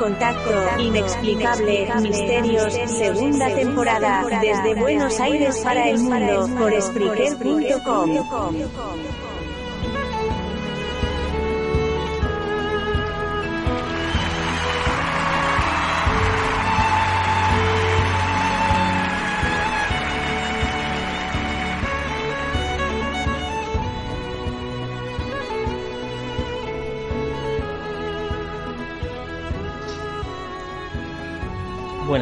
Contacto, inexplicable, misterios, segunda temporada, desde Buenos Aires para el mundo, por Spreaker.com.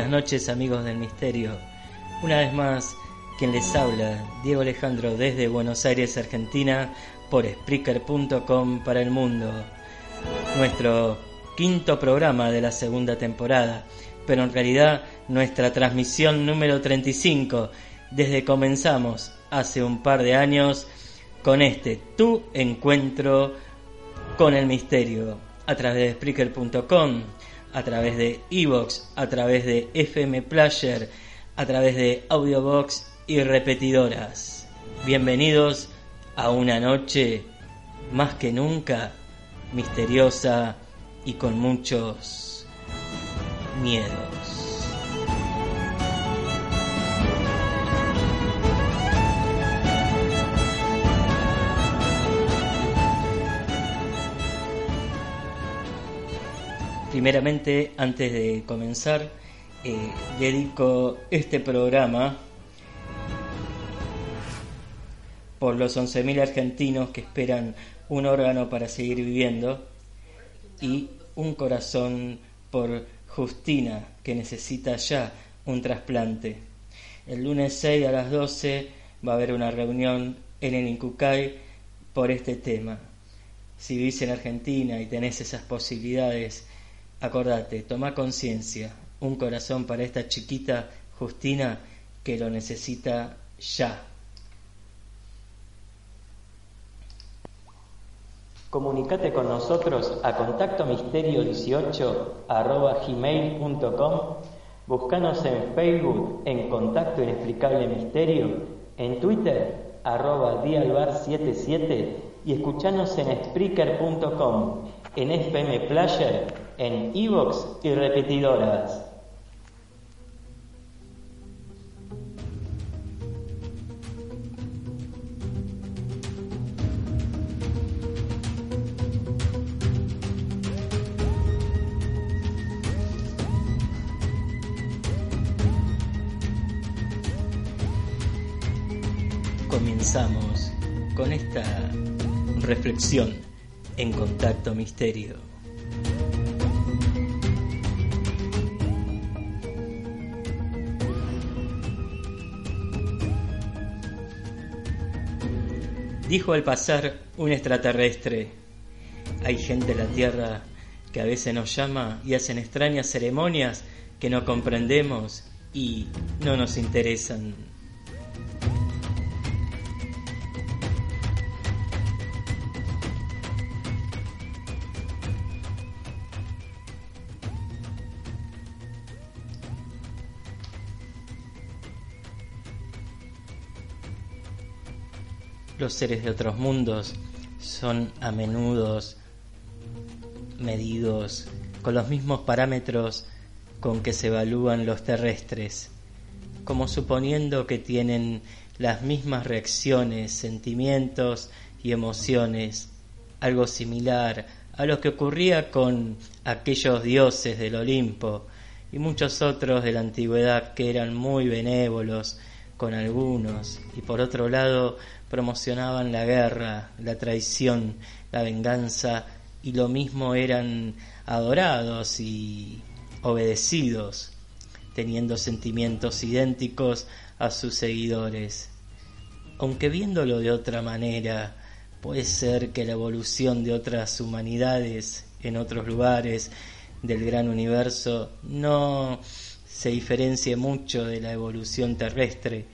Buenas noches amigos del misterio. Una vez más, quien les habla, Diego Alejandro desde Buenos Aires, Argentina, por Spreaker.com para el mundo. Nuestro quinto programa de la segunda temporada, pero en realidad nuestra transmisión número 35, desde comenzamos hace un par de años con este tu encuentro con el misterio a través de Spreaker.com a través de Evox, a través de FM Player, a través de Audiobox y repetidoras. Bienvenidos a una noche más que nunca misteriosa y con muchos miedos. Primeramente, antes de comenzar, eh, dedico este programa por los 11.000 argentinos que esperan un órgano para seguir viviendo y un corazón por Justina que necesita ya un trasplante. El lunes 6 a las 12 va a haber una reunión en el Incucay por este tema. Si vivís en Argentina y tenés esas posibilidades, Acordate, toma conciencia, un corazón para esta chiquita Justina que lo necesita ya. Comunicate con nosotros a contacto misterio 18 arroba gmail.com. Búscanos en Facebook en Contacto Inexplicable Misterio, en Twitter arroba dialbar77 y escuchanos en Spreaker.com, en FM Player en Evox y repetidoras. Comenzamos con esta reflexión en contacto misterio. Dijo al pasar un extraterrestre, hay gente en la Tierra que a veces nos llama y hacen extrañas ceremonias que no comprendemos y no nos interesan. Los seres de otros mundos son a menudo medidos con los mismos parámetros con que se evalúan los terrestres, como suponiendo que tienen las mismas reacciones, sentimientos y emociones, algo similar a lo que ocurría con aquellos dioses del Olimpo y muchos otros de la antigüedad que eran muy benévolos con algunos y por otro lado promocionaban la guerra, la traición, la venganza y lo mismo eran adorados y obedecidos, teniendo sentimientos idénticos a sus seguidores. Aunque viéndolo de otra manera, puede ser que la evolución de otras humanidades en otros lugares del gran universo no se diferencie mucho de la evolución terrestre,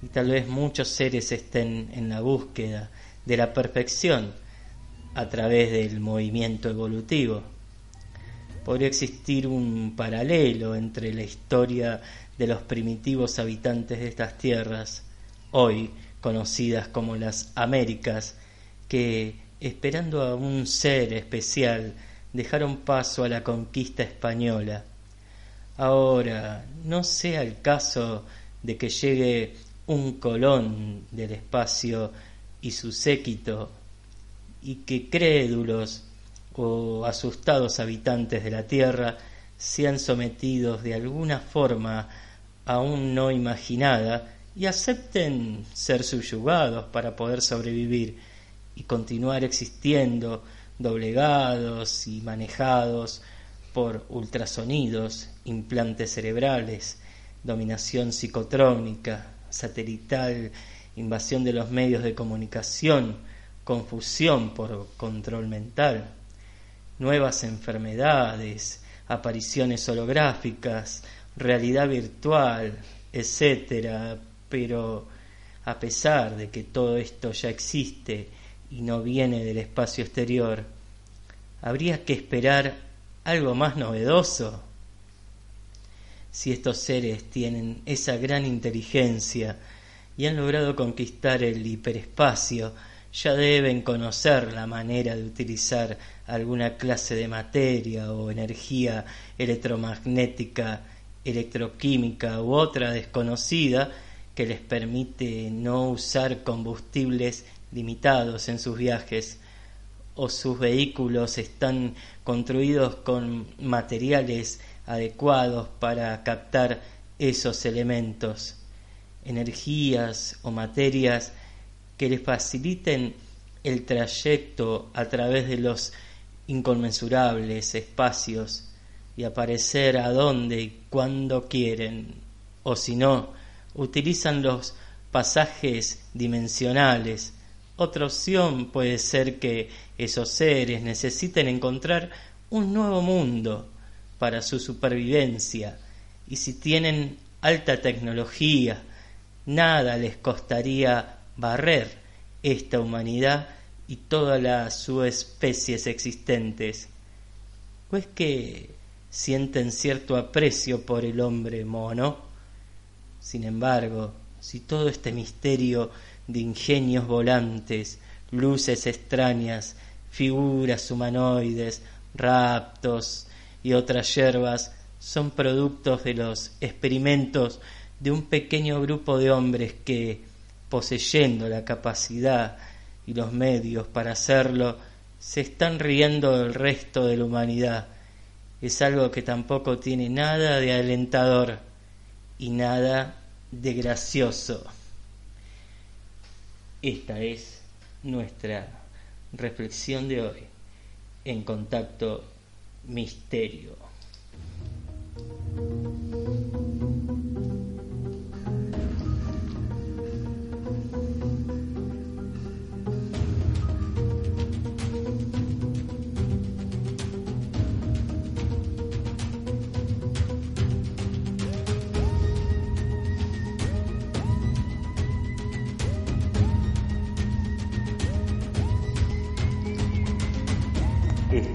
y tal vez muchos seres estén en la búsqueda de la perfección a través del movimiento evolutivo. Podría existir un paralelo entre la historia de los primitivos habitantes de estas tierras, hoy conocidas como las Américas, que, esperando a un ser especial dejaron paso a la conquista española. Ahora, no sea el caso de que llegue un colón del espacio y su séquito, y que crédulos o asustados habitantes de la Tierra sean sometidos de alguna forma aún no imaginada y acepten ser subyugados para poder sobrevivir y continuar existiendo doblegados y manejados por ultrasonidos, implantes cerebrales, dominación psicotrónica, satelital, invasión de los medios de comunicación, confusión por control mental, nuevas enfermedades, apariciones holográficas, realidad virtual, etcétera, pero a pesar de que todo esto ya existe y no viene del espacio exterior, habría que esperar algo más novedoso. Si estos seres tienen esa gran inteligencia y han logrado conquistar el hiperespacio, ya deben conocer la manera de utilizar alguna clase de materia o energía electromagnética, electroquímica u otra desconocida que les permite no usar combustibles limitados en sus viajes o sus vehículos están construidos con materiales adecuados para captar esos elementos, energías o materias que les faciliten el trayecto a través de los inconmensurables espacios y aparecer a donde y cuando quieren, o si no, utilizan los pasajes dimensionales. Otra opción puede ser que esos seres necesiten encontrar un nuevo mundo para su supervivencia y si tienen alta tecnología, nada les costaría barrer esta humanidad y todas las subespecies existentes. ¿O es que sienten cierto aprecio por el hombre mono? Sin embargo, si todo este misterio de ingenios volantes, luces extrañas, figuras humanoides, raptos y otras hierbas son productos de los experimentos de un pequeño grupo de hombres que, poseyendo la capacidad y los medios para hacerlo, se están riendo del resto de la humanidad. Es algo que tampoco tiene nada de alentador y nada de gracioso. Esta es nuestra reflexión de hoy en contacto misterio.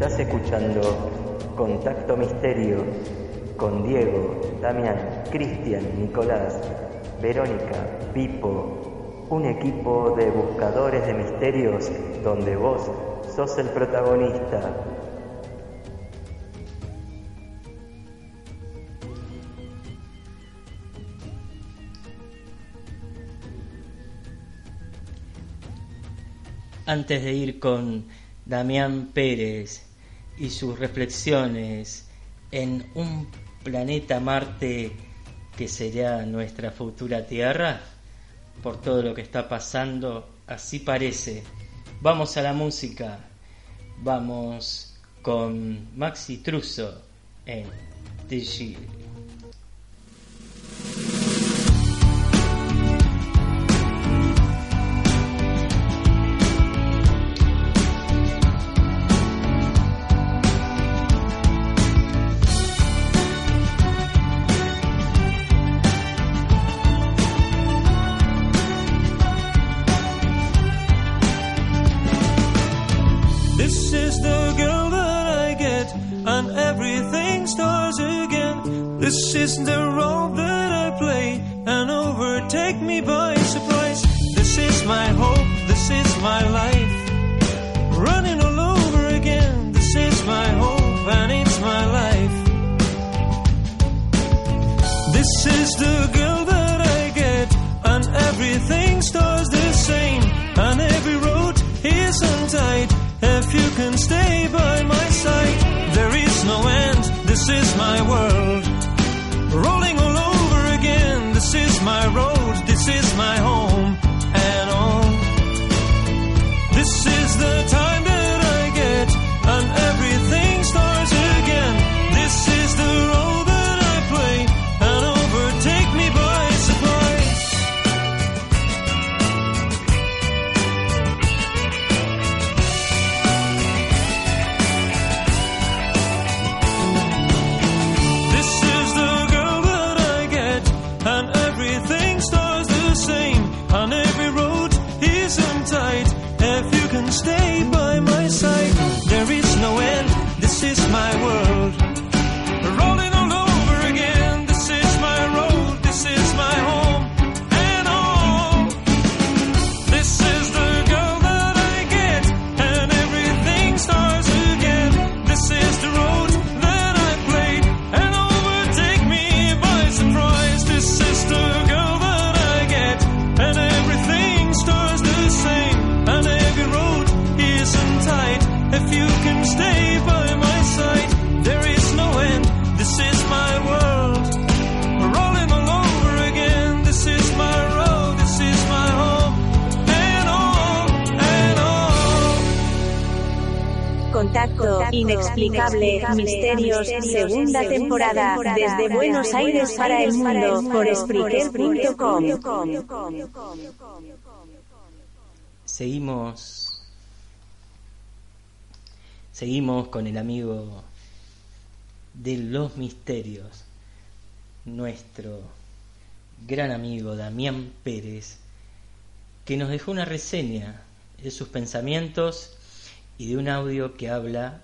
Estás escuchando Contacto Misterio con Diego, Damián, Cristian, Nicolás, Verónica, Pipo, un equipo de buscadores de misterios donde vos sos el protagonista. Antes de ir con Damián Pérez y sus reflexiones en un planeta Marte que será nuestra futura Tierra, por todo lo que está pasando, así parece. Vamos a la música, vamos con Maxi Truso en. This temporada desde Buenos Aires para el mundo por Spreaker.com. Seguimos. Seguimos con el amigo de los misterios, nuestro gran amigo Damián Pérez, que nos dejó una reseña de sus pensamientos y de un audio que habla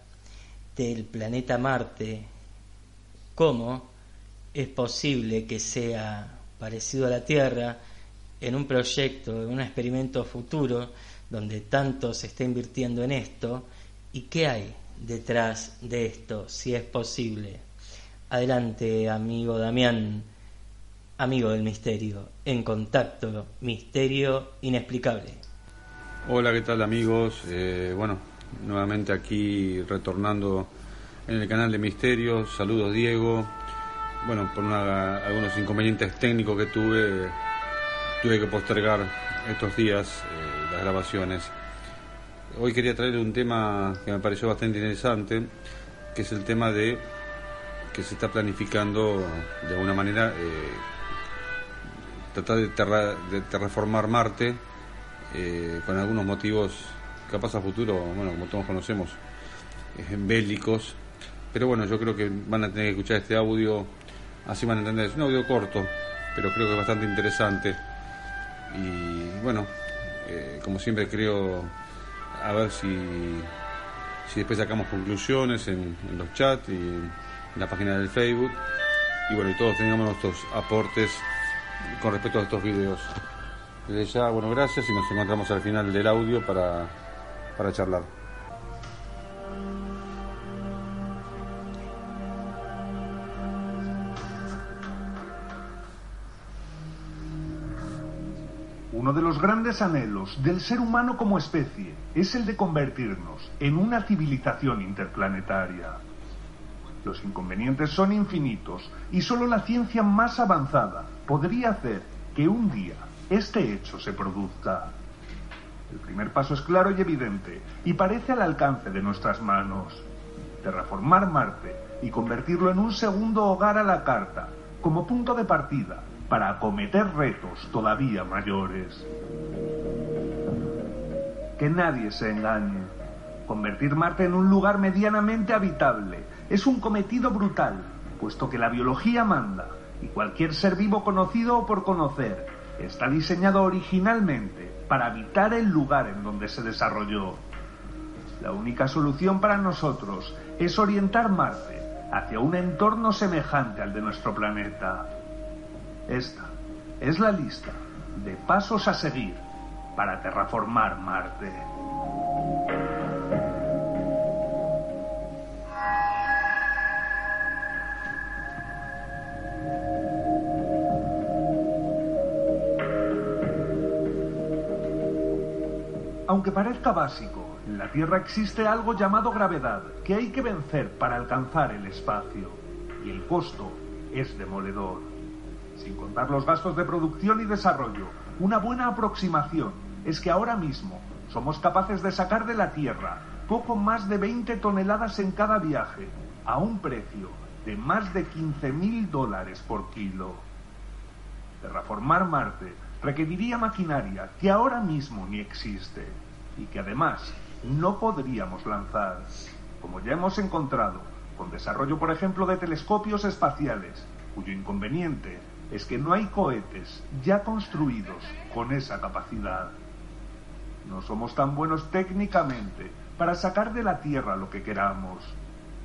del planeta Marte, cómo es posible que sea parecido a la Tierra en un proyecto, en un experimento futuro donde tanto se está invirtiendo en esto y qué hay detrás de esto, si es posible. Adelante, amigo Damián, amigo del misterio, en contacto, misterio inexplicable. Hola, ¿qué tal amigos? Eh, bueno, nuevamente aquí retornando en el canal de Misterios. Saludos Diego. Bueno, por una- algunos inconvenientes técnicos que tuve, tuve que postergar estos días eh, las grabaciones. Hoy quería traer un tema que me pareció bastante interesante, que es el tema de que se está planificando de alguna manera eh, tratar de, terra- terraformar Marte eh, con algunos motivos capaz a futuro, bueno, como todos conocemos, bélicos. Pero bueno, yo creo que van a tener que escuchar este audio, así van a entender. Es un audio corto, pero creo que es bastante interesante. Y bueno, eh, como siempre creo, a ver si, si después sacamos conclusiones en, los chats y en la página del Facebook. Y bueno, y todos tengamos nuestros aportes con respecto a estos videos. Desde ya, bueno, gracias y nos encontramos al final del audio para, para charlar. Grandes anhelos del ser humano como especie es el de convertirnos en una civilización interplanetaria. Los inconvenientes son infinitos y solo la ciencia más avanzada podría hacer que un día este hecho se produzca. El primer paso es claro y evidente y parece al alcance de nuestras manos. Terraformar Marte y convertirlo en un segundo hogar a la carta, como punto de partida para acometer retos todavía mayores. Que nadie se engañe. Convertir Marte en un lugar medianamente habitable es un cometido brutal, puesto que la biología manda y cualquier ser vivo conocido o por conocer está diseñado originalmente para habitar el lugar en donde se desarrolló. La única solución para nosotros es orientar Marte hacia un entorno semejante al de nuestro planeta. Esta es la lista de pasos a seguir para terraformar Marte. Aunque parezca básico, en la Tierra existe algo llamado gravedad que hay que vencer para alcanzar el espacio, y el costo es demoledor. Sin contar los gastos de producción y desarrollo, una buena aproximación es que ahora mismo somos capaces de sacar de la Tierra poco más de 20 toneladas en cada viaje, a un precio de más de 15.000 dólares por kilo. Terraformar Marte requeriría maquinaria que ahora mismo ni existe y que además no podríamos lanzar, como ya hemos encontrado con desarrollo, por ejemplo, de telescopios espaciales, cuyo inconveniente es que no hay cohetes ya construidos con esa capacidad. No somos tan buenos técnicamente para sacar de la Tierra lo que queramos,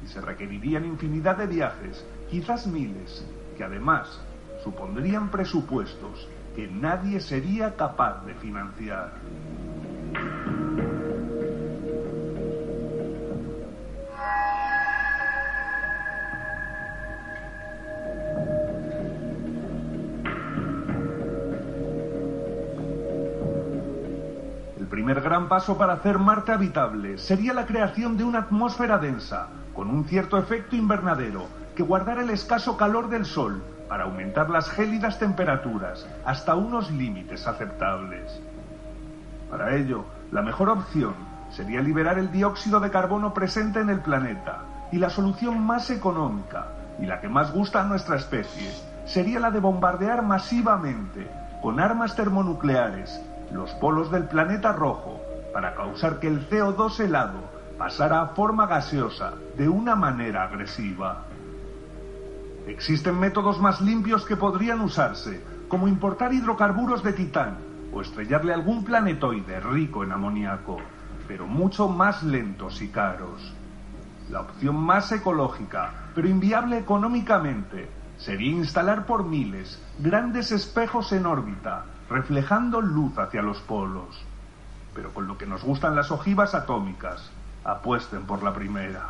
y se requerirían infinidad de viajes, quizás miles, que además supondrían presupuestos que nadie sería capaz de financiar. Primer gran paso para hacer Marte habitable sería la creación de una atmósfera densa, con un cierto efecto invernadero, que guardara el escaso calor del Sol para aumentar las gélidas temperaturas hasta unos límites aceptables. Para ello, la mejor opción sería liberar el dióxido de carbono presente en el planeta, y la solución más económica y la que más gusta a nuestra especie sería la de bombardear masivamente con armas termonucleares los polos del planeta rojo para causar que el CO2 helado pasara a forma gaseosa de una manera agresiva. Existen métodos más limpios que podrían usarse, como importar hidrocarburos de titán o estrellarle algún planetoide rico en amoníaco, pero mucho más lentos y caros. La opción más ecológica, pero inviable económicamente, sería instalar por miles grandes espejos en órbita, reflejando luz hacia los polos. Pero con lo que nos gustan las ojivas atómicas, apuesten por la primera.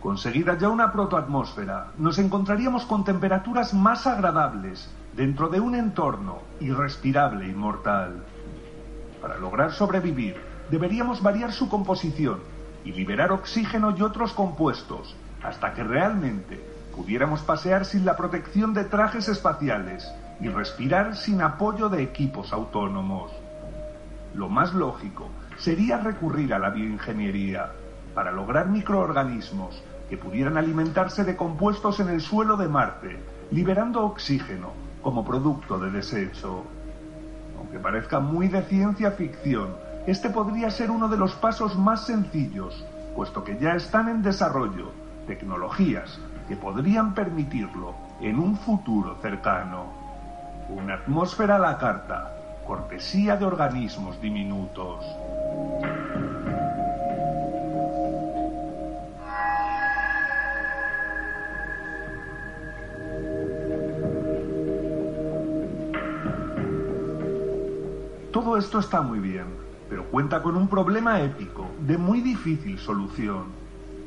Conseguida ya una protoatmósfera, nos encontraríamos con temperaturas más agradables dentro de un entorno irrespirable y mortal. Para lograr sobrevivir, deberíamos variar su composición y liberar oxígeno y otros compuestos hasta que realmente pudiéramos pasear sin la protección de trajes espaciales y respirar sin apoyo de equipos autónomos. Lo más lógico sería recurrir a la bioingeniería para lograr microorganismos que pudieran alimentarse de compuestos en el suelo de Marte, liberando oxígeno como producto de desecho. Aunque parezca muy de ciencia ficción, este podría ser uno de los pasos más sencillos, puesto que ya están en desarrollo tecnologías que podrían permitirlo en un futuro cercano. Una atmósfera a la carta, cortesía de organismos diminutos. Todo esto está muy bien, pero cuenta con un problema épico de muy difícil solución.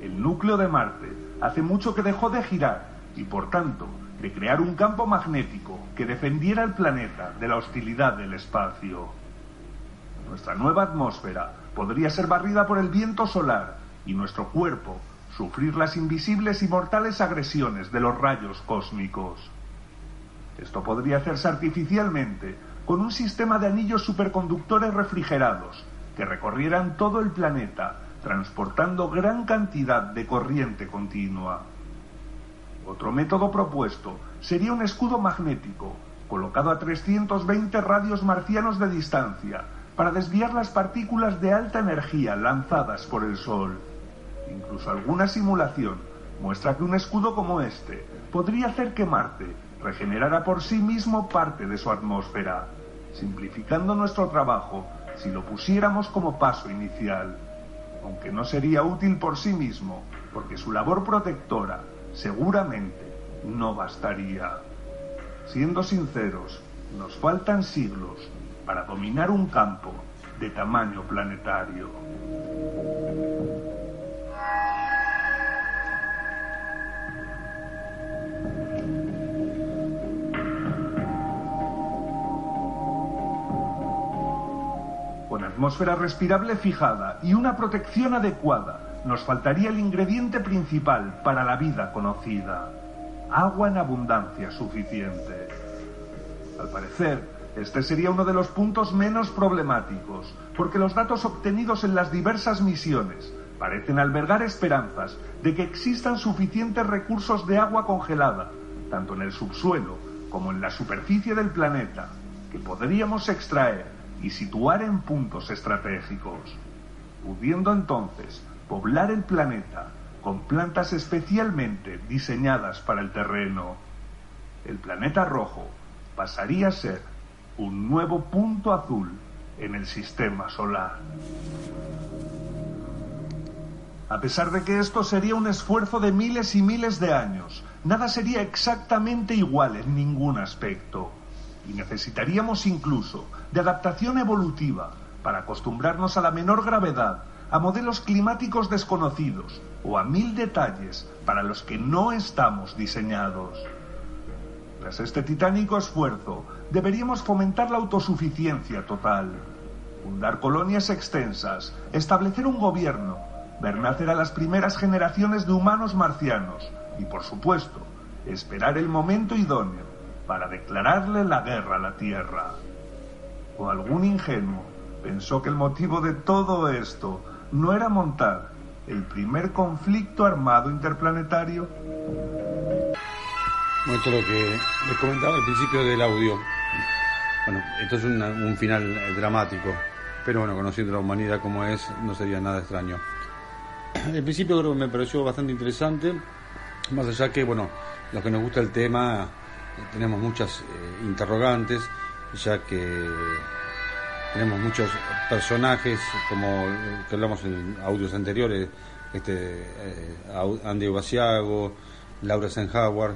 El núcleo de Marte hace mucho que dejó de girar y por tanto de crear un campo magnético que defendiera el planeta de la hostilidad del espacio. Nuestra nueva atmósfera podría ser barrida por el viento solar y nuestro cuerpo sufrir las invisibles y mortales agresiones de los rayos cósmicos. Esto podría hacerse artificialmente con un sistema de anillos superconductores refrigerados que recorrieran todo el planeta, transportando gran cantidad de corriente continua. Otro método propuesto sería un escudo magnético, colocado a 320 radios marcianos de distancia, para desviar las partículas de alta energía lanzadas por el Sol. Incluso alguna simulación muestra que un escudo como este podría hacer que Marte regenerara por sí mismo parte de su atmósfera, simplificando nuestro trabajo si lo pusiéramos como paso inicial, aunque no sería útil por sí mismo, porque su labor protectora seguramente no bastaría. Siendo sinceros, nos faltan siglos para dominar un campo de tamaño planetario. Atmósfera respirable fijada y una protección adecuada, nos faltaría el ingrediente principal para la vida conocida. Agua en abundancia suficiente. Al parecer, este sería uno de los puntos menos problemáticos, porque los datos obtenidos en las diversas misiones parecen albergar esperanzas de que existan suficientes recursos de agua congelada, tanto en el subsuelo como en la superficie del planeta, que podríamos extraer y situar en puntos estratégicos, pudiendo entonces poblar el planeta con plantas especialmente diseñadas para el terreno. El planeta rojo pasaría a ser un nuevo punto azul en el sistema solar. A pesar de que esto sería un esfuerzo de miles y miles de años, nada sería exactamente igual en ningún aspecto. Y necesitaríamos incluso de adaptación evolutiva para acostumbrarnos a la menor gravedad, a modelos climáticos desconocidos o a mil detalles para los que no estamos diseñados. Tras este titánico esfuerzo, deberíamos fomentar la autosuficiencia total, fundar colonias extensas, establecer un gobierno, ver nacer a las primeras generaciones de humanos marcianos y, por supuesto, esperar el momento idóneo para declararle la guerra a la Tierra. ¿O algún ingenuo pensó que el motivo de todo esto no era montar el primer conflicto armado interplanetario? Bueno, esto es lo que les comentaba al principio del audio. Bueno, esto es un final dramático, pero bueno, conociendo la humanidad como es, no sería nada extraño. El principio creo que me pareció bastante interesante, más allá que, bueno, los que nos gusta el tema, tenemos muchas eh, interrogantes, ya que tenemos muchos personajes, como eh, que hablamos en audios anteriores, este eh, Andy Basiago, Laura Senhauer,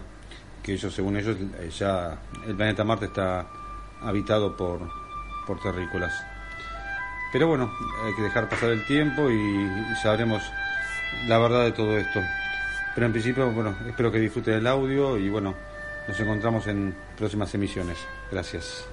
que ellos, según ellos, eh, ya el planeta Marte está habitado por, por terrícolas. Pero bueno, hay que dejar pasar el tiempo y, y sabremos la verdad de todo esto. Pero en principio, bueno, espero que disfruten el audio y bueno, nos encontramos en próximas emisiones. Gracias.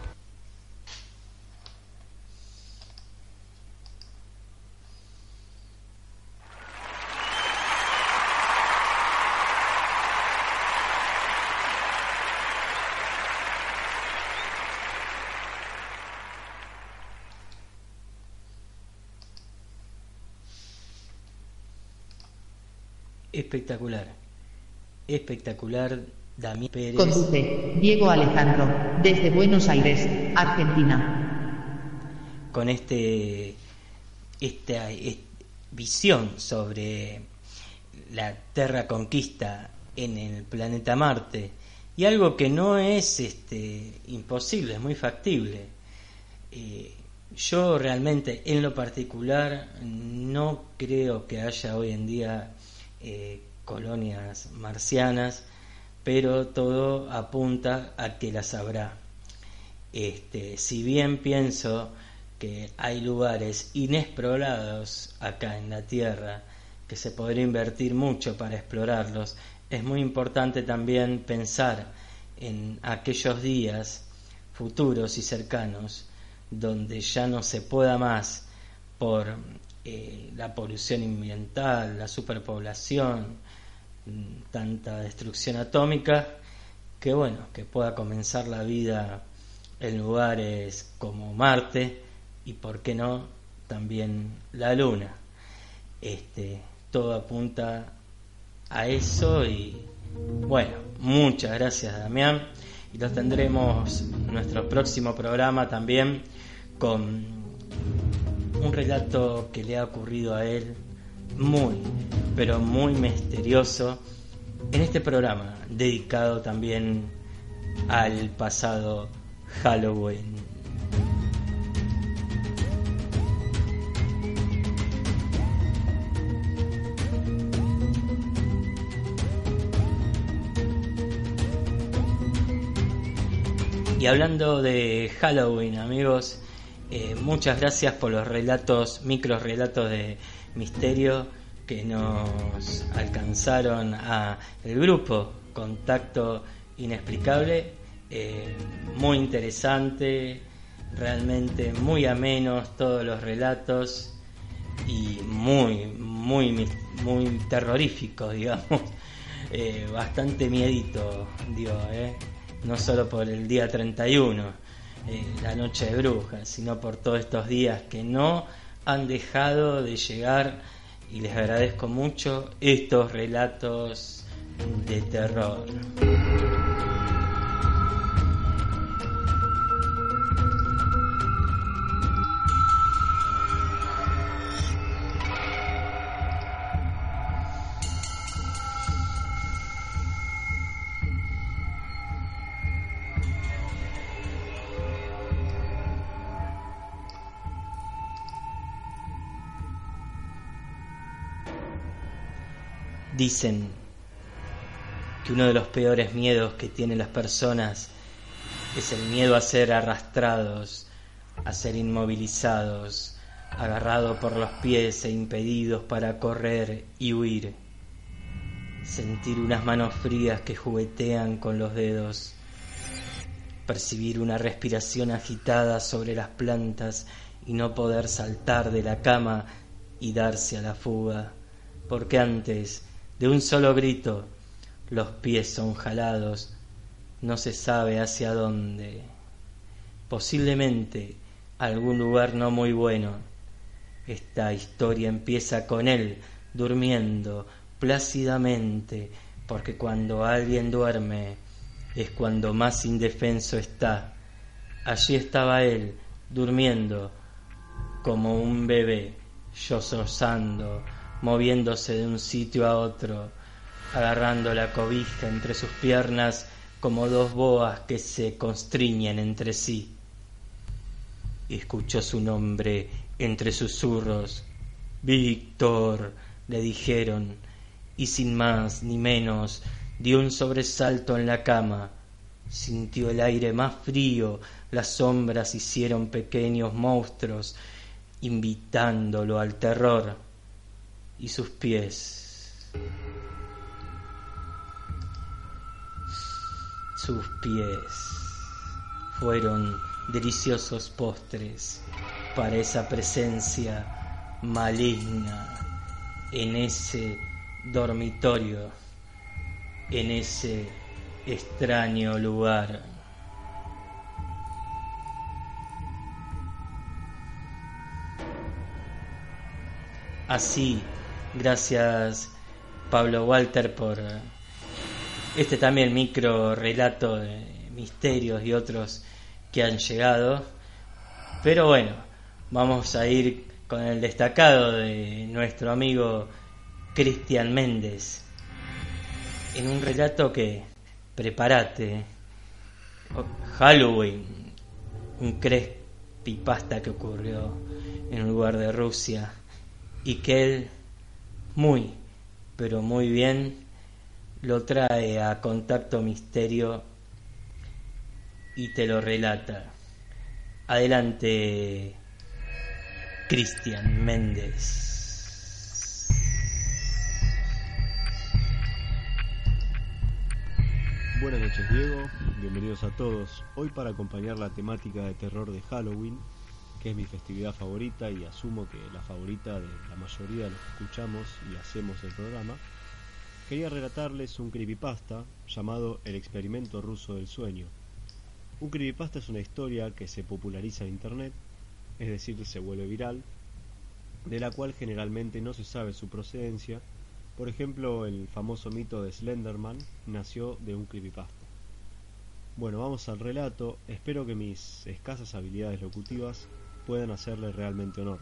Espectacular. Espectacular, Damián Pérez. Conduce Diego Alejandro, desde Buenos Aires, Argentina. con este esta es- visión sobre la Terra conquista en el planeta Marte y algo que no es este imposible, es muy factible. Eh, yo realmente, en lo particular, no creo que haya hoy en día eh, colonias marcianas, pero todo apunta a que las habrá. Este, si bien pienso que hay lugares inexplorados acá en la Tierra, que se podría invertir mucho para explorarlos, es muy importante también pensar en aquellos días futuros y cercanos donde ya no se pueda más por eh, la polución ambiental, la superpoblación, tanta destrucción atómica, que bueno, que pueda comenzar la vida en lugares como Marte y por qué no también la Luna. Este, todo apunta a eso y bueno, muchas gracias Damián y los tendremos en nuestro próximo programa también con un relato que le ha ocurrido a él muy, pero muy misterioso en este programa dedicado también al pasado Halloween. Y hablando de Halloween, amigos, eh, muchas gracias por los relatos, micro relatos de misterio que nos alcanzaron a el grupo Contacto Inexplicable. Eh, muy interesante, realmente muy amenos todos los relatos y muy, muy, muy terroríficos, digamos. Eh, bastante miedito, digo, eh. no solo por el día 31, eh, la noche de brujas, sino por todos estos días que no han dejado de llegar y les agradezco mucho estos relatos de terror. Dicen que uno de los peores miedos que tienen las personas es el miedo a ser arrastrados, a ser inmovilizados, agarrados por los pies e impedidos para correr y huir. Sentir unas manos frías que juguetean con los dedos. Percibir una respiración agitada sobre las plantas y no poder saltar de la cama y darse a la fuga. Porque antes de un solo grito, los pies son jalados, no se sabe hacia dónde. Posiblemente algún lugar no muy bueno. Esta historia empieza con él durmiendo plácidamente, porque cuando alguien duerme es cuando más indefenso está. Allí estaba él, durmiendo, como un bebé, sollozando, moviéndose de un sitio a otro, agarrando la cobija entre sus piernas como dos boas que se constriñen entre sí. Escuchó su nombre entre susurros. Víctor, le dijeron, y sin más ni menos dio un sobresalto en la cama. Sintió el aire más frío, las sombras hicieron pequeños monstruos, invitándolo al terror y sus pies. Sus pies fueron deliciosos postres para esa presencia maligna en ese dormitorio, en ese extraño lugar. Así Gracias Pablo Walter por eh, este también micro relato de misterios y otros que han llegado. Pero bueno, vamos a ir con el destacado de nuestro amigo Cristian Méndez en un relato que prepárate Halloween un creepypasta que ocurrió en un lugar de Rusia y que él muy, pero muy bien, lo trae a contacto misterio y te lo relata. Adelante, Cristian Méndez. Buenas noches Diego, bienvenidos a todos. Hoy para acompañar la temática de terror de Halloween que es mi festividad favorita y asumo que la favorita de la mayoría de los que escuchamos y hacemos el programa, quería relatarles un creepypasta llamado El experimento ruso del sueño. Un creepypasta es una historia que se populariza en internet, es decir, se vuelve viral, de la cual generalmente no se sabe su procedencia. Por ejemplo, el famoso mito de Slenderman nació de un creepypasta. Bueno, vamos al relato. Espero que mis escasas habilidades locutivas puedan hacerle realmente honor.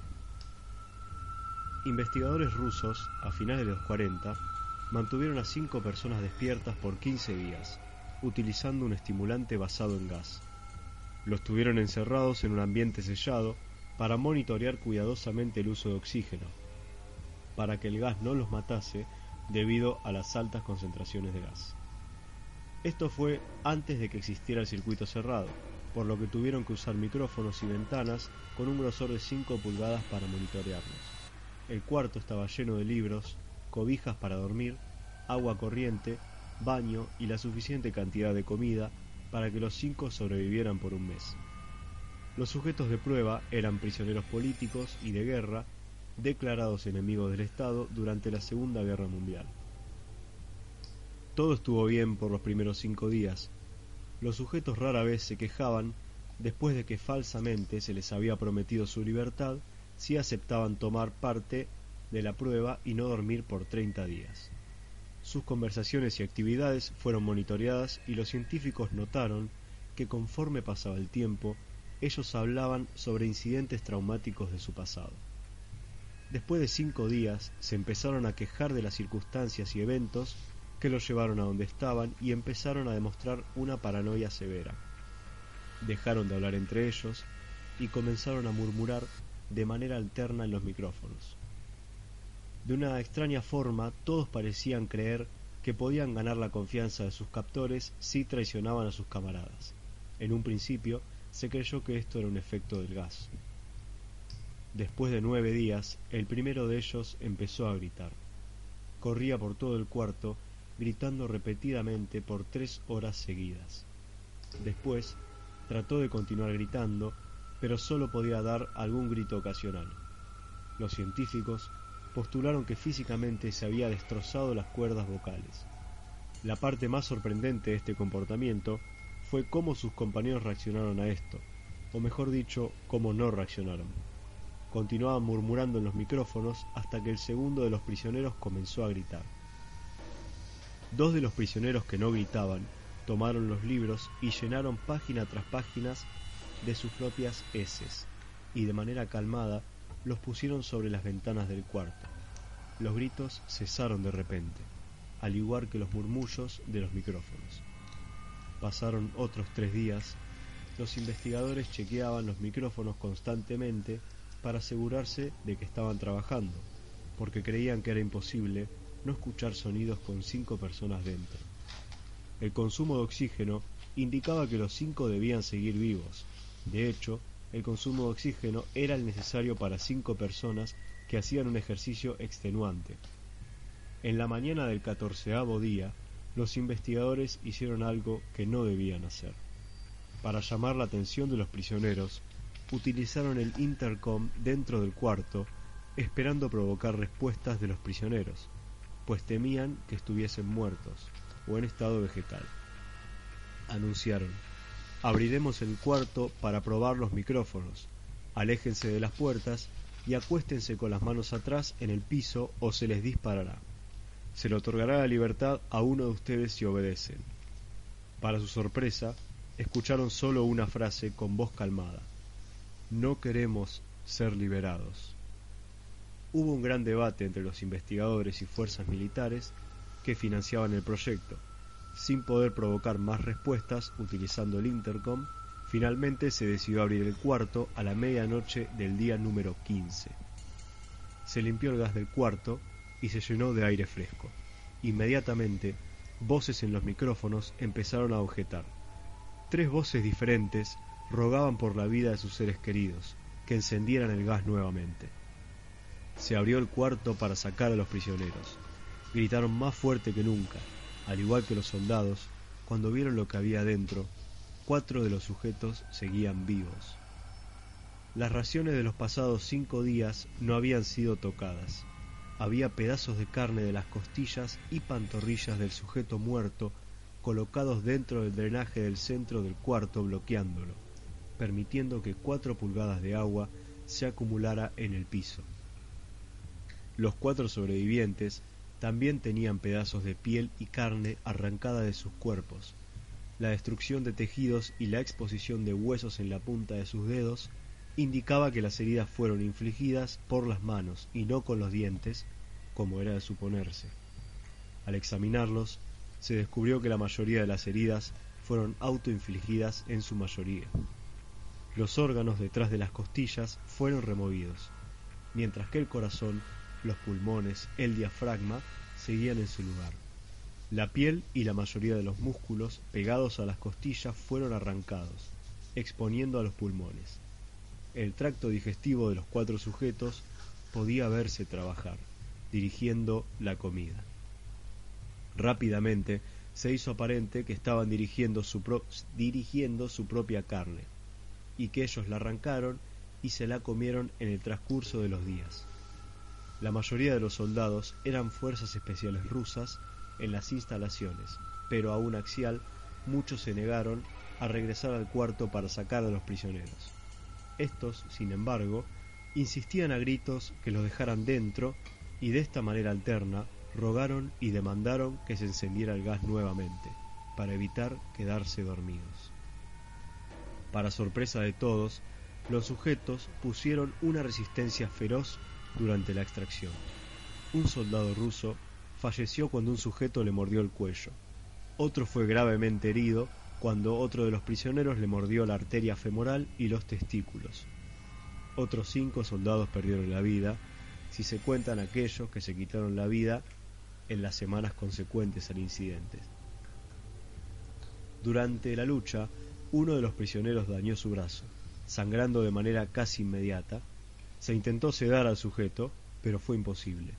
Investigadores rusos, a finales de los 40, mantuvieron a cinco personas despiertas por 15 días, utilizando un estimulante basado en gas. Los tuvieron encerrados en un ambiente sellado para monitorear cuidadosamente el uso de oxígeno, para que el gas no los matase debido a las altas concentraciones de gas. Esto fue antes de que existiera el circuito cerrado, por lo que tuvieron que usar micrófonos y ventanas con un grosor de 5 pulgadas para monitorearlos. El cuarto estaba lleno de libros, cobijas para dormir, agua corriente, baño y la suficiente cantidad de comida para que los cinco sobrevivieran por un mes. Los sujetos de prueba eran prisioneros políticos y de guerra declarados enemigos del Estado durante la Segunda Guerra Mundial. Todo estuvo bien por los primeros cinco días. Los sujetos rara vez se quejaban después de que falsamente se les había prometido su libertad si aceptaban tomar parte de la prueba y no dormir por 30 días. Sus conversaciones y actividades fueron monitoreadas y los científicos notaron que conforme pasaba el tiempo, ellos hablaban sobre incidentes traumáticos de su pasado. Después de cinco días se empezaron a quejar de las circunstancias y eventos que los llevaron a donde estaban y empezaron a demostrar una paranoia severa. Dejaron de hablar entre ellos y comenzaron a murmurar de manera alterna en los micrófonos. De una extraña forma, todos parecían creer que podían ganar la confianza de sus captores si traicionaban a sus camaradas. En un principio, se creyó que esto era un efecto del gas. Después de nueve días, el primero de ellos empezó a gritar. Corría por todo el cuarto, gritando repetidamente por tres horas seguidas. Después, trató de continuar gritando, pero solo podía dar algún grito ocasional. Los científicos postularon que físicamente se había destrozado las cuerdas vocales. La parte más sorprendente de este comportamiento fue cómo sus compañeros reaccionaron a esto, o mejor dicho, cómo no reaccionaron. Continuaban murmurando en los micrófonos hasta que el segundo de los prisioneros comenzó a gritar. Dos de los prisioneros que no gritaban tomaron los libros y llenaron página tras páginas de sus propias heces, y de manera calmada los pusieron sobre las ventanas del cuarto. Los gritos cesaron de repente, al igual que los murmullos de los micrófonos. Pasaron otros tres días, los investigadores chequeaban los micrófonos constantemente para asegurarse de que estaban trabajando, porque creían que era imposible no escuchar sonidos con cinco personas dentro. El consumo de oxígeno indicaba que los cinco debían seguir vivos. De hecho, el consumo de oxígeno era el necesario para cinco personas que hacían un ejercicio extenuante. En la mañana del catorceavo día, los investigadores hicieron algo que no debían hacer. Para llamar la atención de los prisioneros, utilizaron el intercom dentro del cuarto, esperando provocar respuestas de los prisioneros, pues temían que estuviesen muertos o en estado vegetal. Anunciaron, abriremos el cuarto para probar los micrófonos, aléjense de las puertas y acuéstense con las manos atrás en el piso o se les disparará. Se le otorgará la libertad a uno de ustedes si obedecen. Para su sorpresa, escucharon solo una frase con voz calmada. No queremos ser liberados. Hubo un gran debate entre los investigadores y fuerzas militares que financiaban el proyecto. Sin poder provocar más respuestas utilizando el intercom, finalmente se decidió abrir el cuarto a la medianoche del día número 15. Se limpió el gas del cuarto y se llenó de aire fresco. Inmediatamente, voces en los micrófonos empezaron a objetar. Tres voces diferentes rogaban por la vida de sus seres queridos, que encendieran el gas nuevamente. Se abrió el cuarto para sacar a los prisioneros. Gritaron más fuerte que nunca, al igual que los soldados, cuando vieron lo que había dentro, cuatro de los sujetos seguían vivos. Las raciones de los pasados cinco días no habían sido tocadas. Había pedazos de carne de las costillas y pantorrillas del sujeto muerto colocados dentro del drenaje del centro del cuarto bloqueándolo, permitiendo que cuatro pulgadas de agua se acumulara en el piso. Los cuatro sobrevivientes también tenían pedazos de piel y carne arrancada de sus cuerpos. La destrucción de tejidos y la exposición de huesos en la punta de sus dedos indicaba que las heridas fueron infligidas por las manos y no con los dientes, como era de suponerse. Al examinarlos, se descubrió que la mayoría de las heridas fueron autoinfligidas en su mayoría. Los órganos detrás de las costillas fueron removidos, mientras que el corazón los pulmones, el diafragma, seguían en su lugar. La piel y la mayoría de los músculos pegados a las costillas fueron arrancados, exponiendo a los pulmones. El tracto digestivo de los cuatro sujetos podía verse trabajar, dirigiendo la comida. Rápidamente se hizo aparente que estaban dirigiendo su, dirigiendo su propia carne, y que ellos la arrancaron y se la comieron en el transcurso de los días. La mayoría de los soldados eran fuerzas especiales rusas en las instalaciones, pero aún axial muchos se negaron a regresar al cuarto para sacar a los prisioneros. Estos, sin embargo, insistían a gritos que los dejaran dentro y de esta manera alterna rogaron y demandaron que se encendiera el gas nuevamente, para evitar quedarse dormidos. Para sorpresa de todos, los sujetos pusieron una resistencia feroz durante la extracción. Un soldado ruso falleció cuando un sujeto le mordió el cuello. Otro fue gravemente herido cuando otro de los prisioneros le mordió la arteria femoral y los testículos. Otros cinco soldados perdieron la vida, si se cuentan aquellos que se quitaron la vida en las semanas consecuentes al incidente. Durante la lucha, uno de los prisioneros dañó su brazo, sangrando de manera casi inmediata. Se intentó sedar al sujeto, pero fue imposible.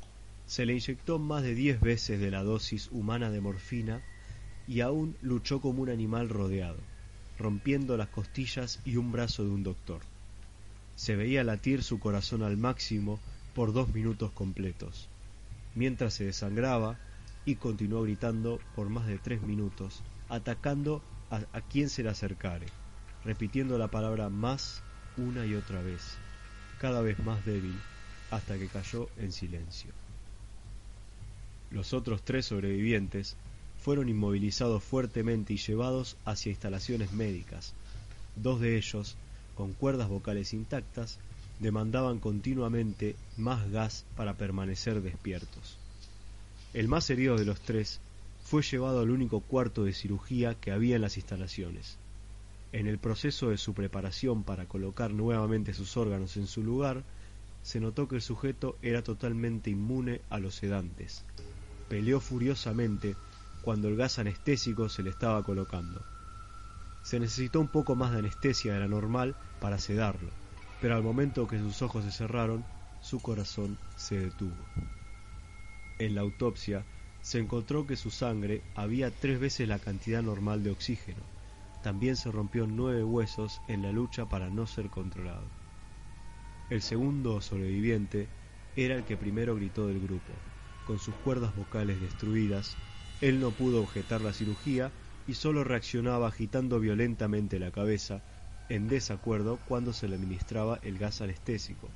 Se le inyectó más de diez veces de la dosis humana de morfina y aún luchó como un animal rodeado, rompiendo las costillas y un brazo de un doctor. Se veía latir su corazón al máximo por dos minutos completos, mientras se desangraba y continuó gritando por más de tres minutos, atacando a, quien se le acercare, repitiendo la palabra más una y otra vez, cada vez más débil, hasta que cayó en silencio. Los otros tres sobrevivientes fueron inmovilizados fuertemente y llevados hacia instalaciones médicas. Dos de ellos, con cuerdas vocales intactas, demandaban continuamente más gas para permanecer despiertos. El más herido de los tres fue llevado al único cuarto de cirugía que había en las instalaciones. En el proceso de su preparación para colocar nuevamente sus órganos en su lugar, se notó que el sujeto era totalmente inmune a los sedantes. Peleó furiosamente cuando el gas anestésico se le estaba colocando. Se necesitó un poco más de anestesia de la normal para sedarlo, pero al momento que sus ojos se cerraron, su corazón se detuvo. En la autopsia se encontró que su sangre había tres veces la cantidad normal de oxígeno. También se rompió nueve huesos en la lucha para no ser controlado. El segundo sobreviviente era el que primero gritó del grupo. Con sus cuerdas vocales destruidas, él no pudo objetar la cirugía y solo reaccionaba agitando violentamente la cabeza, en desacuerdo cuando se le administraba el gas anestésico.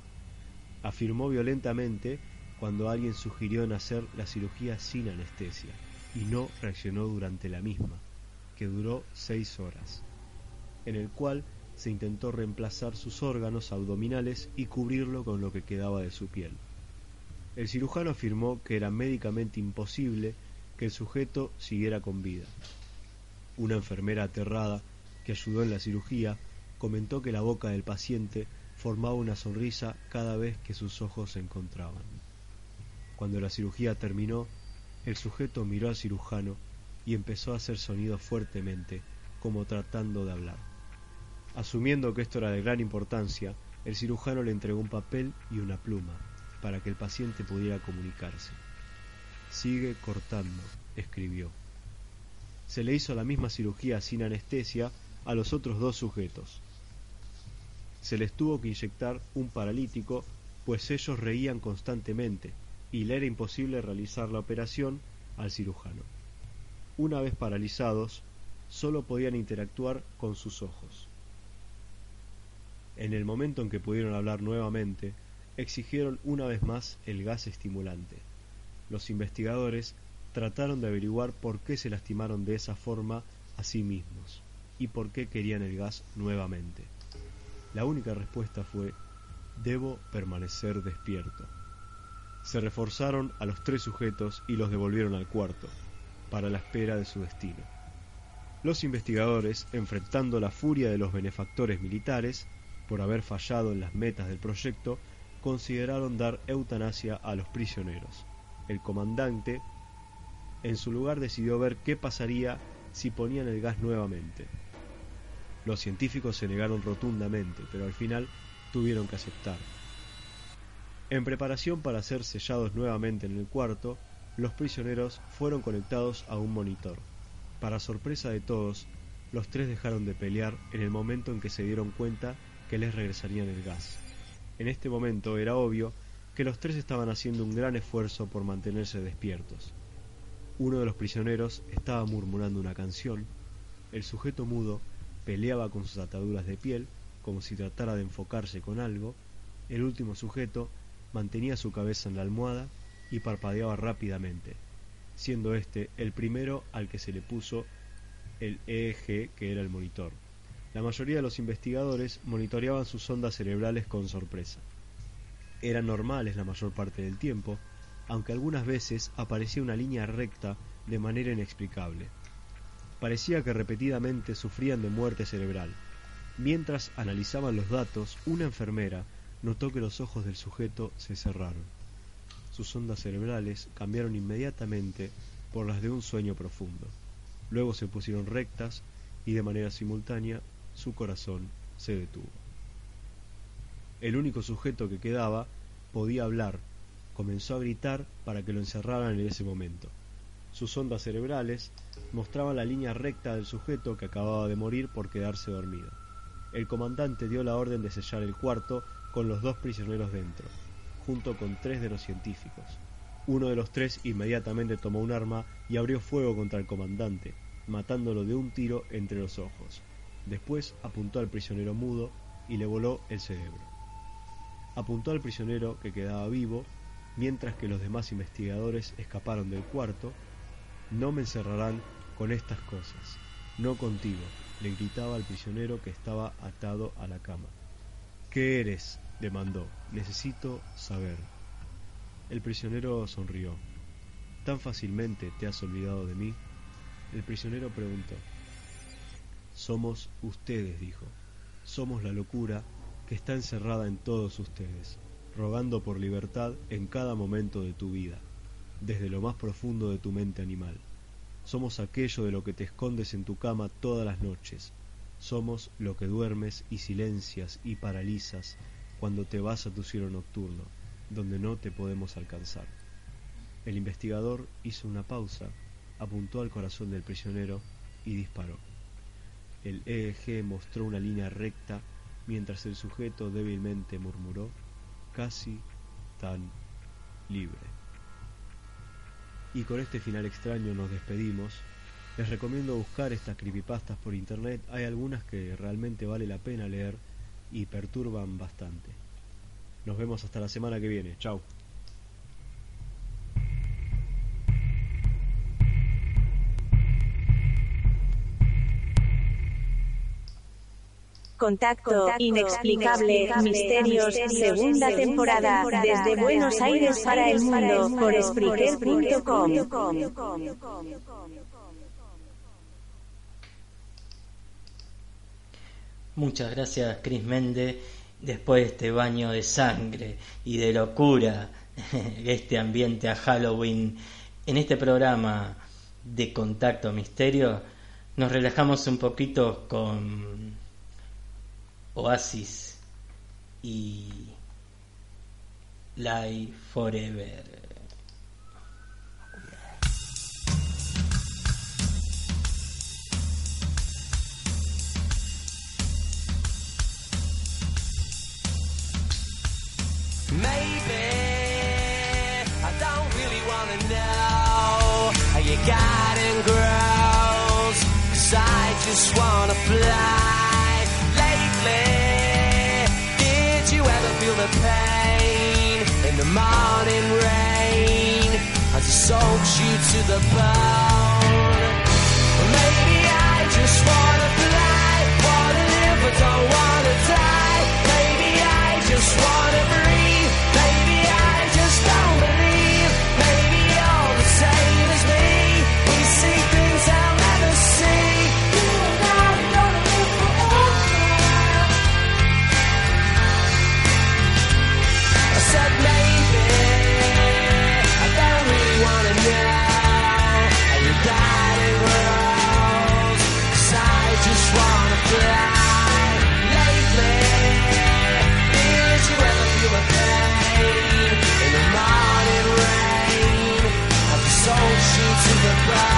Afirmó violentamente cuando alguien sugirió en hacer la cirugía sin anestesia y no reaccionó durante la misma, que duró seis horas, en el cual se intentó reemplazar sus órganos abdominales y cubrirlo con lo que quedaba de su piel. El cirujano afirmó que era médicamente imposible que el sujeto siguiera con vida. Una enfermera aterrada que ayudó en la cirugía comentó que la boca del paciente formaba una sonrisa cada vez que sus ojos se encontraban. Cuando la cirugía terminó, el sujeto miró al cirujano y empezó a hacer sonidos fuertemente, como tratando de hablar. Asumiendo que esto era de gran importancia, el cirujano le entregó un papel y una pluma para que el paciente pudiera comunicarse. Sigue cortando, escribió. Se le hizo la misma cirugía sin anestesia a los otros dos sujetos. Se les tuvo que inyectar un paralítico, pues ellos reían constantemente y le era imposible realizar la operación al cirujano. Una vez paralizados, solo podían interactuar con sus ojos. En el momento en que pudieron hablar nuevamente, exigieron una vez más el gas estimulante. Los investigadores trataron de averiguar por qué se lastimaron de esa forma a sí mismos y por qué querían el gas nuevamente. La única respuesta fue debo permanecer despierto. Se reforzaron a los tres sujetos y los devolvieron al cuarto, para la espera de su destino. Los investigadores, enfrentando la furia de los benefactores militares por haber fallado en las metas del proyecto, consideraron dar eutanasia a los prisioneros. El comandante, en su lugar, decidió ver qué pasaría si ponían el gas nuevamente. Los científicos se negaron rotundamente, pero al final tuvieron que aceptar. En preparación para ser sellados nuevamente en el cuarto, los prisioneros fueron conectados a un monitor. Para sorpresa de todos, los tres dejaron de pelear en el momento en que se dieron cuenta que les regresarían el gas. En este momento era obvio que los tres estaban haciendo un gran esfuerzo por mantenerse despiertos. Uno de los prisioneros estaba murmurando una canción, el sujeto mudo peleaba con sus ataduras de piel como si tratara de enfocarse con algo, el último sujeto mantenía su cabeza en la almohada y parpadeaba rápidamente, siendo este el primero al que se le puso el EEG que era el monitor. La mayoría de los investigadores monitoreaban sus ondas cerebrales con sorpresa. Eran normales la mayor parte del tiempo, aunque algunas veces aparecía una línea recta de manera inexplicable. Parecía que repetidamente sufrían de muerte cerebral. Mientras analizaban los datos, una enfermera notó que los ojos del sujeto se cerraron. Sus ondas cerebrales cambiaron inmediatamente por las de un sueño profundo. Luego se pusieron rectas y de manera simultánea su corazón se detuvo. El único sujeto que quedaba podía hablar. Comenzó a gritar para que lo encerraran en ese momento. Sus ondas cerebrales mostraban la línea recta del sujeto que acababa de morir por quedarse dormido. El comandante dio la orden de sellar el cuarto con los dos prisioneros dentro, junto con tres de los científicos. Uno de los tres inmediatamente tomó un arma y abrió fuego contra el comandante, matándolo de un tiro entre los ojos. Después apuntó al prisionero mudo y le voló el cerebro. Apuntó al prisionero que quedaba vivo, mientras que los demás investigadores escaparon del cuarto. No me encerrarán con estas cosas, no contigo, le gritaba al prisionero que estaba atado a la cama. ¿Qué eres? Demandó. Necesito saber. El prisionero sonrió. ¿Tan fácilmente te has olvidado de mí? El prisionero preguntó. Somos ustedes, dijo. Somos la locura que está encerrada en todos ustedes, rogando por libertad en cada momento de tu vida, desde lo más profundo de tu mente animal. Somos aquello de lo que te escondes en tu cama todas las noches. Somos lo que duermes y silencias y paralizas cuando te vas a tu cielo nocturno, donde no te podemos alcanzar. El investigador hizo una pausa, apuntó al corazón del prisionero y disparó. El EEG mostró una línea recta mientras el sujeto débilmente murmuró, casi tan libre. Y con este final extraño nos despedimos. Les recomiendo buscar estas creepypastas por internet. Hay algunas que realmente vale la pena leer y perturban bastante. Nos vemos hasta la semana que viene. Chao. Contacto, inexplicable, misterios, segunda temporada, desde Buenos Aires para el mundo, por Spreaker.com. Muchas gracias, Chris Mende. Después de este baño de sangre y de locura, este ambiente a Halloween, en este programa de Contacto Misterio, nos relajamos un poquito con Oasis y Live Forever. Maybe I don't really wanna know how you got in girls. Cause I just wanna fly. Lately, did you ever feel the pain in the morning rain as it soaks you to the bone? Maybe I just wanna fly, wanna live but don't wanna die. Maybe I just wanna back.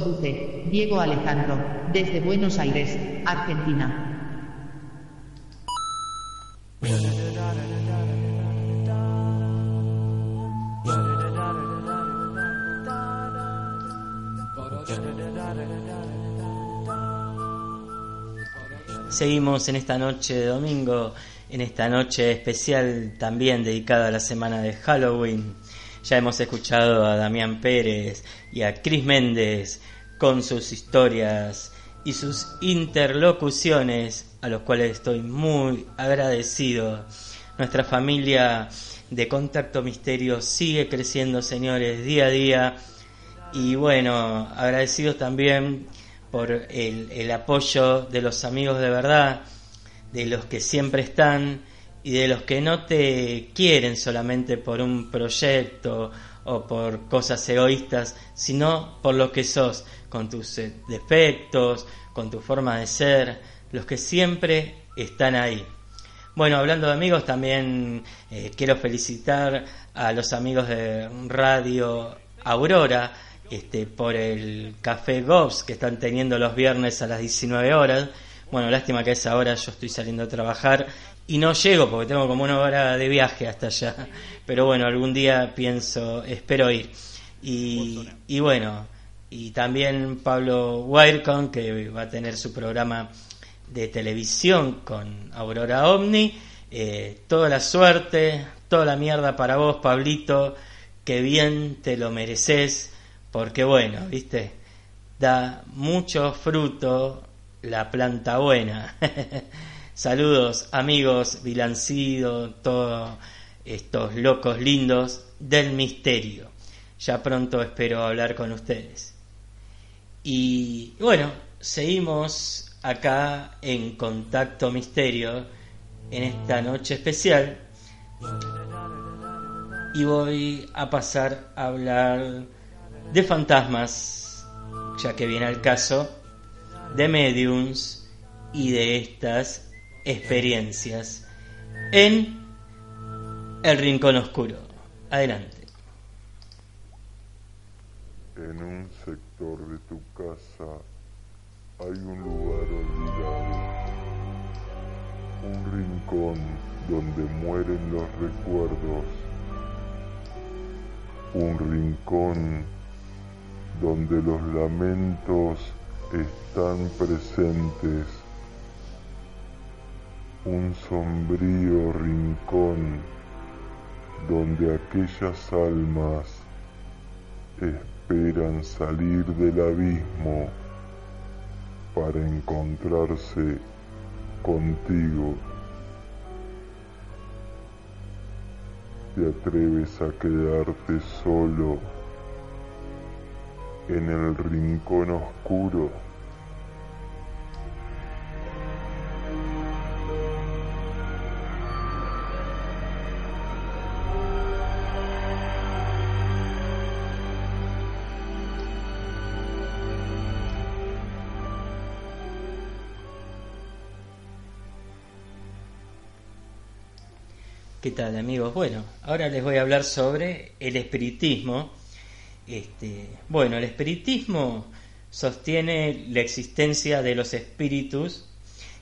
Conduce Diego Alejandro, desde Buenos Aires, Argentina. Seguimos en esta noche de domingo, en esta noche especial también dedicada a la semana de Halloween. Ya hemos escuchado a Damián Pérez y a Cris Méndez con sus historias y sus interlocuciones, a los cuales estoy muy agradecido. Nuestra familia de Contacto Misterio sigue creciendo, señores, día a día. Y bueno, agradecidos también por el, el apoyo de los amigos de verdad, de los que siempre están y de los que no te quieren solamente por un proyecto o por cosas egoístas, sino por lo que sos, con tus eh, defectos, con tu forma de ser, los que siempre están ahí. Bueno, hablando de amigos, también eh, quiero felicitar a los amigos de Radio Aurora este, por el Café Gobs que están teniendo los viernes a las 19 horas. Bueno, lástima que a esa hora yo estoy saliendo a trabajar y no llego porque tengo como una hora de viaje hasta allá. Pero bueno, algún día pienso, espero ir. Y, bueno, y también Pablo Wirecon, que va a tener su programa de televisión con Aurora Omni. Eh, toda la suerte, toda la mierda para vos, Pablito, que bien te lo mereces, porque bueno, viste, da mucho fruto la planta buena. Saludos amigos, Vilancido, todos estos locos lindos del misterio. Ya pronto espero hablar con ustedes. Y bueno, seguimos acá en Contacto Misterio en esta noche especial. Y voy a pasar a hablar de fantasmas, ya que viene el caso, de mediums y de estas experiencias en el Rincón Oscuro. Adelante. En un sector de tu casa hay un lugar olvidado, un rincón donde mueren los recuerdos, un rincón donde los lamentos están presentes, un sombrío rincón donde aquellas almas esperan salir del abismo para encontrarse contigo. Te atreves a quedarte solo en el rincón oscuro. ¿Qué tal amigos? Bueno, ahora les voy a hablar sobre el espiritismo. Este, bueno, el espiritismo sostiene la existencia de los espíritus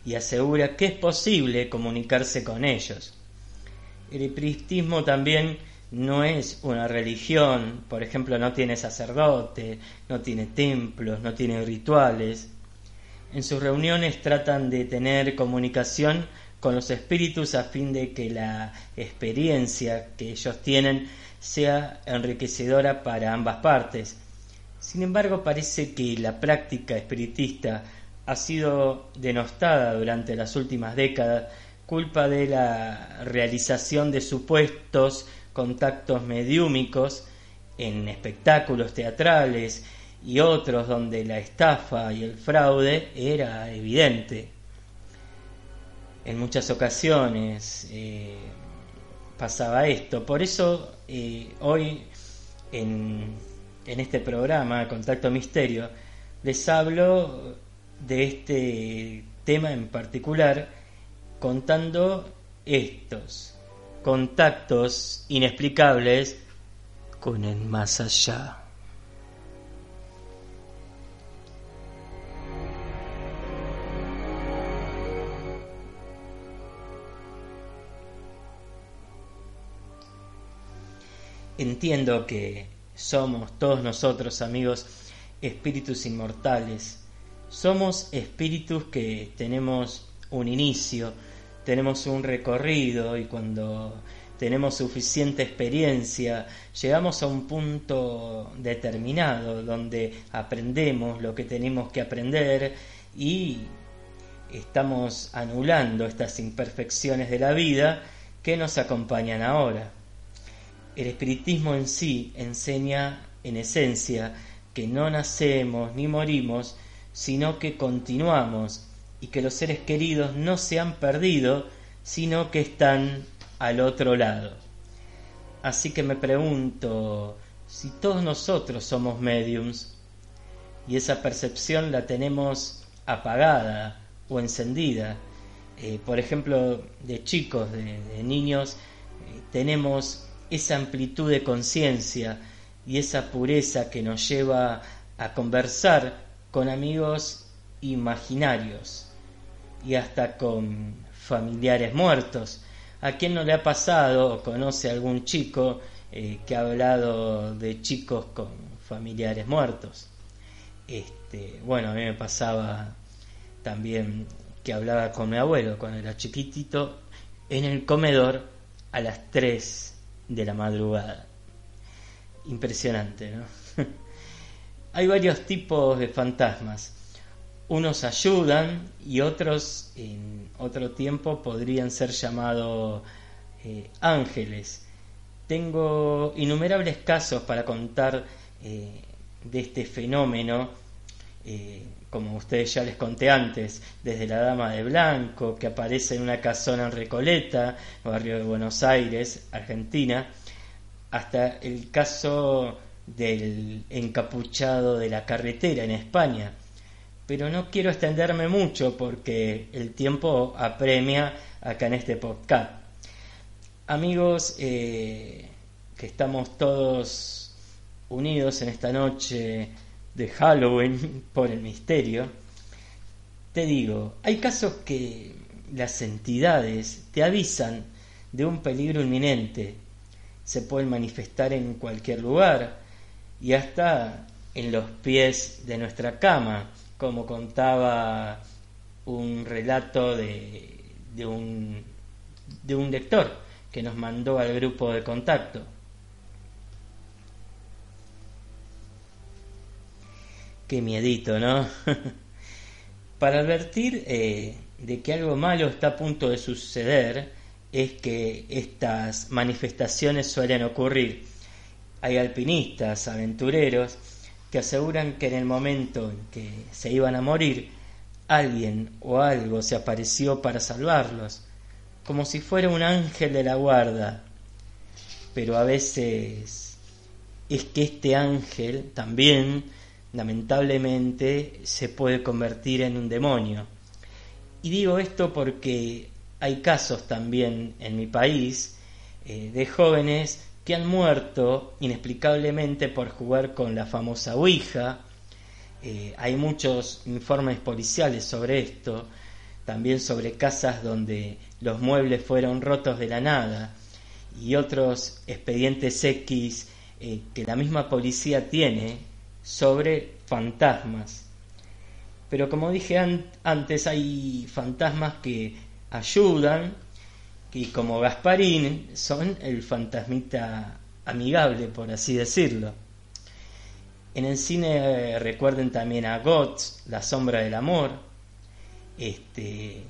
y asegura que es posible comunicarse con ellos. El espiritismo también no es una religión, por ejemplo, no tiene sacerdote, no tiene templos, no tiene rituales. En sus reuniones tratan de tener comunicación con los espíritus a fin de que la experiencia que ellos tienen sea enriquecedora para ambas partes. Sin embargo, parece que la práctica espiritista ha sido denostada durante las últimas décadas culpa de la realización de supuestos contactos mediúmicos en espectáculos teatrales y otros donde la estafa y el fraude era evidente en muchas ocasiones eh, pasaba esto. Por eso eh, hoy en, en este programa, Contacto Misterio, les hablo de este tema en particular contando estos contactos inexplicables con el más allá. Entiendo que somos todos nosotros, amigos, espíritus inmortales. Somos espíritus que tenemos un inicio, tenemos un recorrido y cuando tenemos suficiente experiencia, llegamos a un punto determinado donde aprendemos lo que tenemos que aprender y estamos anulando estas imperfecciones de la vida que nos acompañan ahora. El espiritismo en sí enseña en esencia que no nacemos ni morimos, sino que continuamos y que los seres queridos no se han perdido, sino que están al otro lado. Así que me pregunto si todos nosotros somos mediums y esa percepción la tenemos apagada o encendida. Eh, por ejemplo, de chicos, de, niños, eh, tenemos esa amplitud de conciencia y esa pureza que nos lleva a conversar con amigos imaginarios y hasta con familiares muertos. ¿A quién no le ha pasado o conoce algún chico eh, que ha hablado de chicos con familiares muertos? Este, bueno, a mí me pasaba también que hablaba con mi abuelo cuando era chiquitito en el comedor a las 3 de la madrugada. Impresionante, ¿no? Hay varios tipos de fantasmas. Unos ayudan y otros en otro tiempo podrían ser llamados eh, ángeles. Tengo innumerables casos para contar eh, de este fenómeno eh, como ustedes ya les conté antes, desde la Dama de Blanco, que aparece en una casona en Recoleta, barrio de Buenos Aires, Argentina, hasta el caso del encapuchado de la carretera en España. Pero no quiero extenderme mucho porque el tiempo apremia acá en este podcast. Amigos, eh, que estamos todos unidos en esta noche de Halloween por el misterio, te digo, hay casos que las entidades te avisan de un peligro inminente, se pueden manifestar en cualquier lugar y hasta en los pies de nuestra cama, como contaba un relato de, de, un, de un lector que nos mandó al grupo de contacto. Qué miedito, ¿no? Para advertir eh, de que algo malo está a punto de suceder, es que estas manifestaciones suelen ocurrir. Hay alpinistas, aventureros, que aseguran que en el momento en que se iban a morir, alguien o algo se apareció para salvarlos, como si fuera un ángel de la guarda. Pero a veces es que este ángel también lamentablemente se puede convertir en un demonio. Y digo esto porque hay casos también en mi país eh, de jóvenes que han muerto inexplicablemente por jugar con la famosa Ouija. Eh, hay muchos informes policiales sobre esto, también sobre casas donde los muebles fueron rotos de la nada y otros expedientes X eh, que la misma policía tiene sobre fantasmas. Pero como dije antes, hay fantasmas que ayudan y como Gasparín son el fantasmita amigable, por así decirlo. En el cine eh, recuerden también a Gotts, La sombra del amor. Este,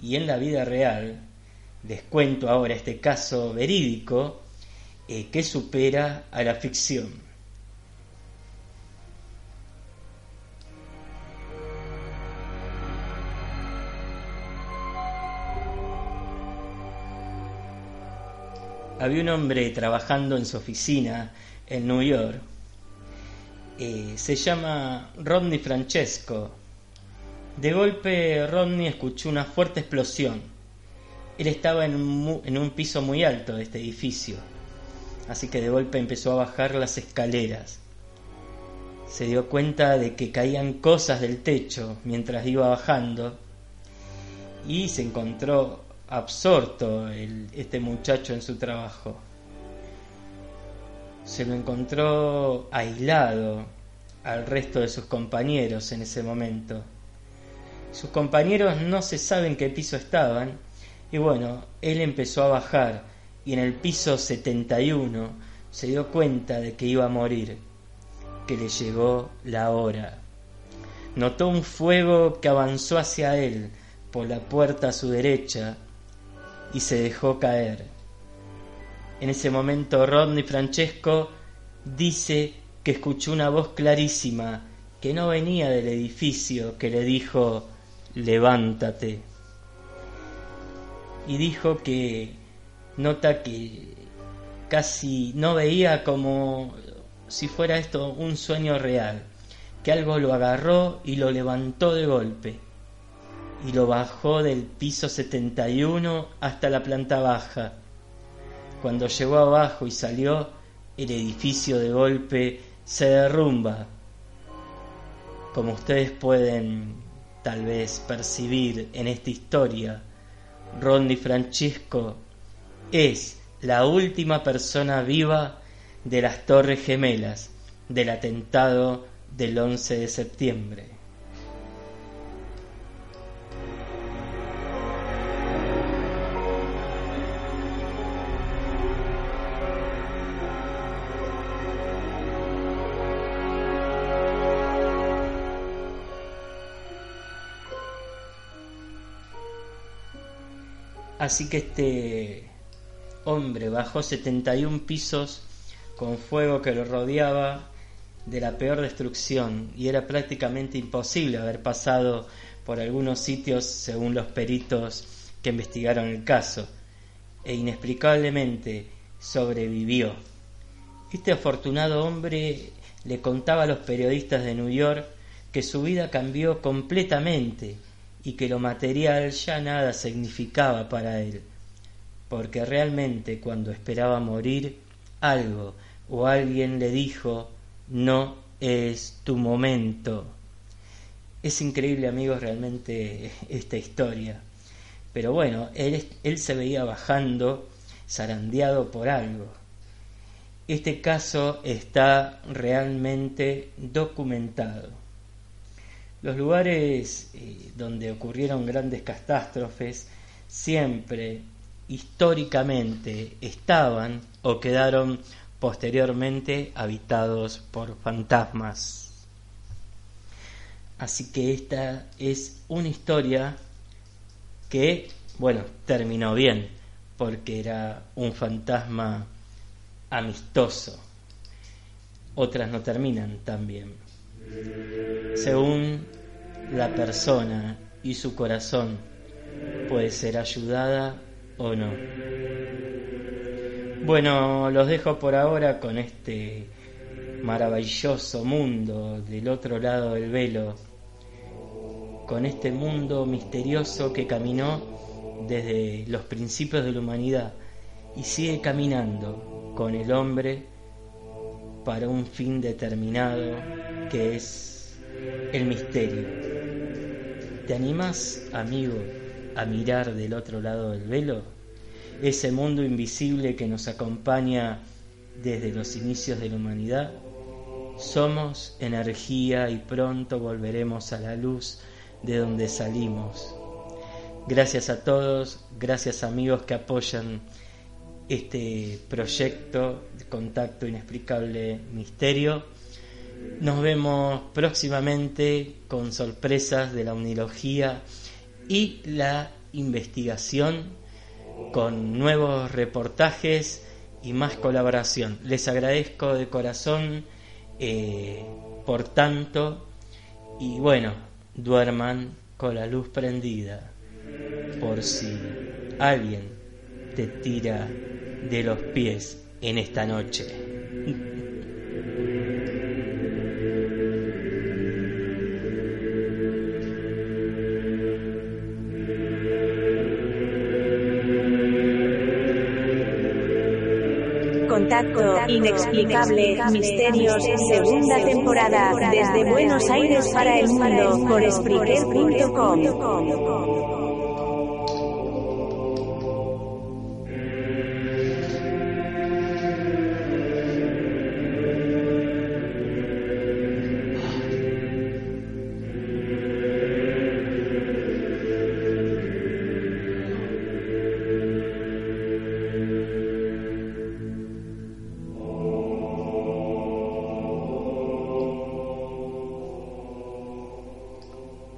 y en la vida real les cuento ahora este caso verídico eh, que supera a la ficción. Había un hombre trabajando en su oficina en New York. Eh, se llama Rodney Francesco. De golpe Rodney escuchó una fuerte explosión. Él estaba en un, en un piso muy alto de este edificio, así que de golpe empezó a bajar las escaleras. Se dio cuenta de que caían cosas del techo mientras iba bajando y se encontró absorto este muchacho en su trabajo. se lo encontró aislado al resto de sus compañeros en ese momento. Sus compañeros no se saben qué piso estaban y bueno, él empezó a bajar y en el piso 71 se dio cuenta de que iba a morir, que le llegó la hora. Notó un fuego que avanzó hacia él por la puerta a su derecha y se dejó caer. En ese momento Rodney Francesco dice que escuchó una voz clarísima que no venía del edificio que le dijo levántate. Y dijo que nota que casi no veía como si fuera esto un sueño real, que algo lo agarró y lo levantó de golpe y lo bajó del piso 71 hasta la planta baja cuando llegó abajo y salió, el edificio de golpe se derrumba. Como ustedes pueden tal vez percibir en esta historia, Rondi Francisco es la última persona viva de las Torres Gemelas del atentado del 11 de septiembre. Así que este hombre bajó 71 pisos con fuego que lo rodeaba de la peor destrucción y era prácticamente imposible haber pasado por algunos sitios según los peritos que investigaron el caso e inexplicablemente sobrevivió. Este afortunado hombre le contaba a los periodistas de New York que su vida cambió completamente y que lo material ya nada significaba para él, porque realmente cuando esperaba morir, algo o alguien le dijo, no es tu momento. Es increíble, amigos, realmente esta historia. Pero bueno, él, él se veía bajando, zarandeado por algo. Este caso está realmente documentado. Los lugares eh, donde ocurrieron grandes catástrofes siempre históricamente estaban o quedaron posteriormente habitados por fantasmas. Así que esta es una historia que, bueno, terminó bien, porque era un fantasma amistoso. Otras no terminan tan bien según la persona y su corazón puede ser ayudada o no. Bueno, los dejo por ahora con este maravilloso mundo del otro lado del velo, con este mundo misterioso que caminó desde los principios de la humanidad y sigue caminando con el hombre para un fin determinado que es el misterio. ¿Te animas, amigo, a mirar del otro lado del velo? Ese mundo invisible que nos acompaña desde los inicios de la humanidad. Somos energía y pronto volveremos a la luz de donde salimos. Gracias a todos, gracias amigos que apoyan este proyecto contacto inexplicable misterio. Nos vemos próximamente con sorpresas de la unilogía y la investigación con nuevos reportajes y más colaboración. Les agradezco de corazón eh, por tanto y bueno, duerman con la luz prendida por si alguien te tira de los pies en esta noche. Contacto inexplicable, misterios, segunda temporada, desde Buenos Aires para el mundo, por Spreaker.com.